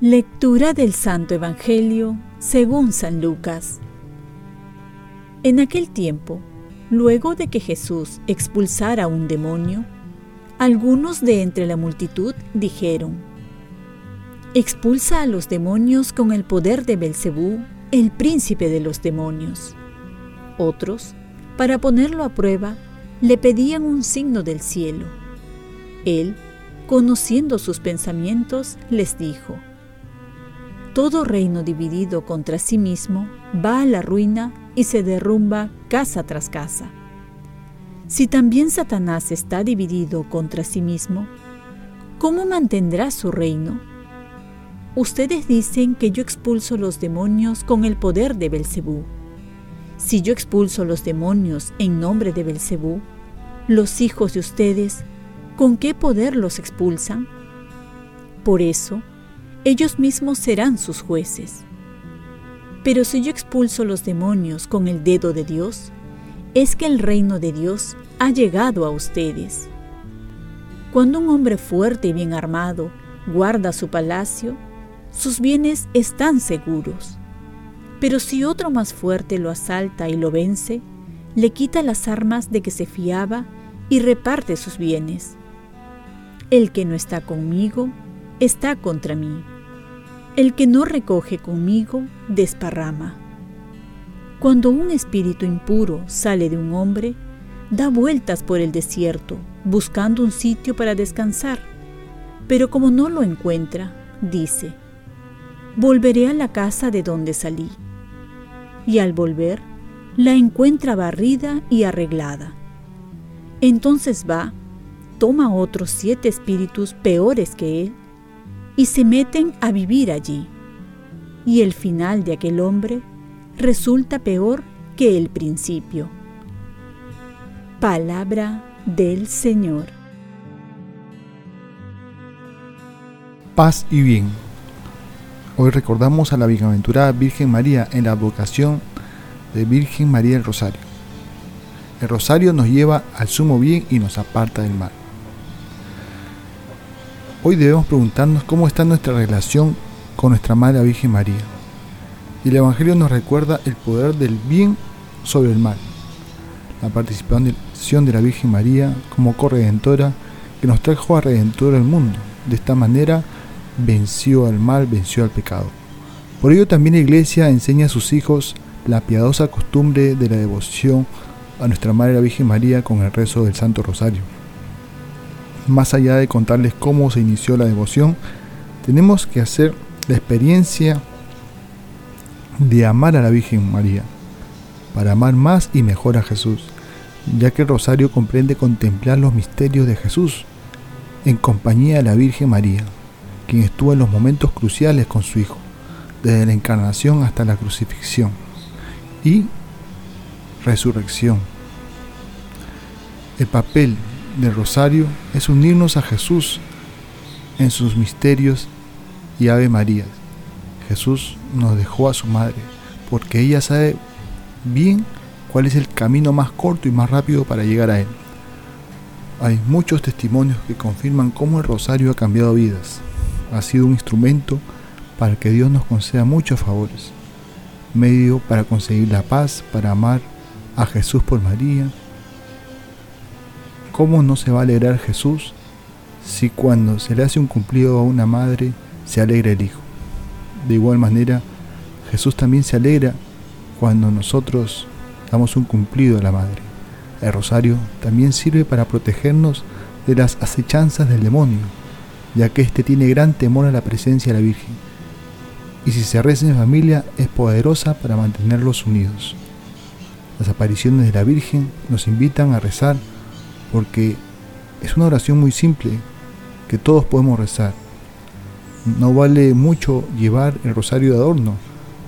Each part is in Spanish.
Lectura del Santo Evangelio según San Lucas. En aquel tiempo, luego de que Jesús expulsara un demonio, algunos de entre la multitud dijeron: Expulsa a los demonios con el poder de Belcebú, el príncipe de los demonios. Otros, para ponerlo a prueba, le pedían un signo del cielo. Él, conociendo sus pensamientos, les dijo: todo reino dividido contra sí mismo va a la ruina y se derrumba casa tras casa. Si también Satanás está dividido contra sí mismo, ¿cómo mantendrá su reino? Ustedes dicen que yo expulso los demonios con el poder de Belcebú. Si yo expulso los demonios en nombre de Belcebú, los hijos de ustedes, ¿con qué poder los expulsan? Por eso, ellos mismos serán sus jueces. Pero si yo expulso los demonios con el dedo de Dios, es que el reino de Dios ha llegado a ustedes. Cuando un hombre fuerte y bien armado guarda su palacio, sus bienes están seguros. Pero si otro más fuerte lo asalta y lo vence, le quita las armas de que se fiaba y reparte sus bienes. El que no está conmigo, está contra mí el que no recoge conmigo, desparrama. Cuando un espíritu impuro sale de un hombre, da vueltas por el desierto, buscando un sitio para descansar. Pero como no lo encuentra, dice, volveré a la casa de donde salí. Y al volver, la encuentra barrida y arreglada. Entonces va, toma otros siete espíritus peores que él, y se meten a vivir allí. Y el final de aquel hombre resulta peor que el principio. Palabra del Señor. Paz y bien. Hoy recordamos a la bienaventurada Virgen María en la advocación de Virgen María del Rosario. El rosario nos lleva al sumo bien y nos aparta del mal. Hoy debemos preguntarnos cómo está nuestra relación con nuestra Madre Virgen María. Y el Evangelio nos recuerda el poder del bien sobre el mal. La participación de la Virgen María como corredentora que nos trajo a redentor al mundo. De esta manera venció al mal, venció al pecado. Por ello también la Iglesia enseña a sus hijos la piadosa costumbre de la devoción a nuestra Madre la Virgen María con el rezo del Santo Rosario más allá de contarles cómo se inició la devoción, tenemos que hacer la experiencia de amar a la Virgen María, para amar más y mejor a Jesús, ya que el rosario comprende contemplar los misterios de Jesús en compañía de la Virgen María, quien estuvo en los momentos cruciales con su Hijo, desde la encarnación hasta la crucifixión y resurrección. El papel del rosario es unirnos a Jesús en sus misterios y Ave María. Jesús nos dejó a su madre porque ella sabe bien cuál es el camino más corto y más rápido para llegar a Él. Hay muchos testimonios que confirman cómo el rosario ha cambiado vidas. Ha sido un instrumento para que Dios nos conceda muchos favores. Medio para conseguir la paz, para amar a Jesús por María ¿Cómo no se va a alegrar Jesús si cuando se le hace un cumplido a una madre se alegra el Hijo? De igual manera, Jesús también se alegra cuando nosotros damos un cumplido a la madre. El rosario también sirve para protegernos de las acechanzas del demonio, ya que éste tiene gran temor a la presencia de la Virgen. Y si se reza en familia es poderosa para mantenerlos unidos. Las apariciones de la Virgen nos invitan a rezar porque es una oración muy simple que todos podemos rezar. No vale mucho llevar el rosario de adorno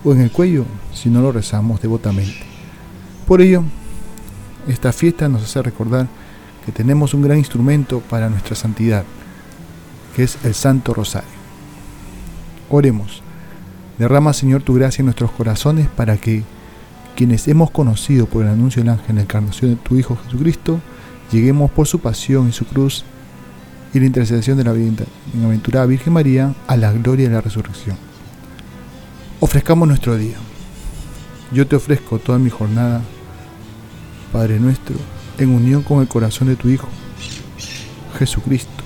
o en el cuello si no lo rezamos devotamente. Por ello, esta fiesta nos hace recordar que tenemos un gran instrumento para nuestra santidad, que es el Santo Rosario. Oremos. Derrama, Señor, tu gracia en nuestros corazones para que quienes hemos conocido por el anuncio del ángel la encarnación de tu Hijo Jesucristo, lleguemos por su pasión y su cruz y la intercesión de la bienaventurada Virgen María a la gloria de la resurrección. Ofrezcamos nuestro día. Yo te ofrezco toda mi jornada, Padre nuestro, en unión con el corazón de tu Hijo, Jesucristo,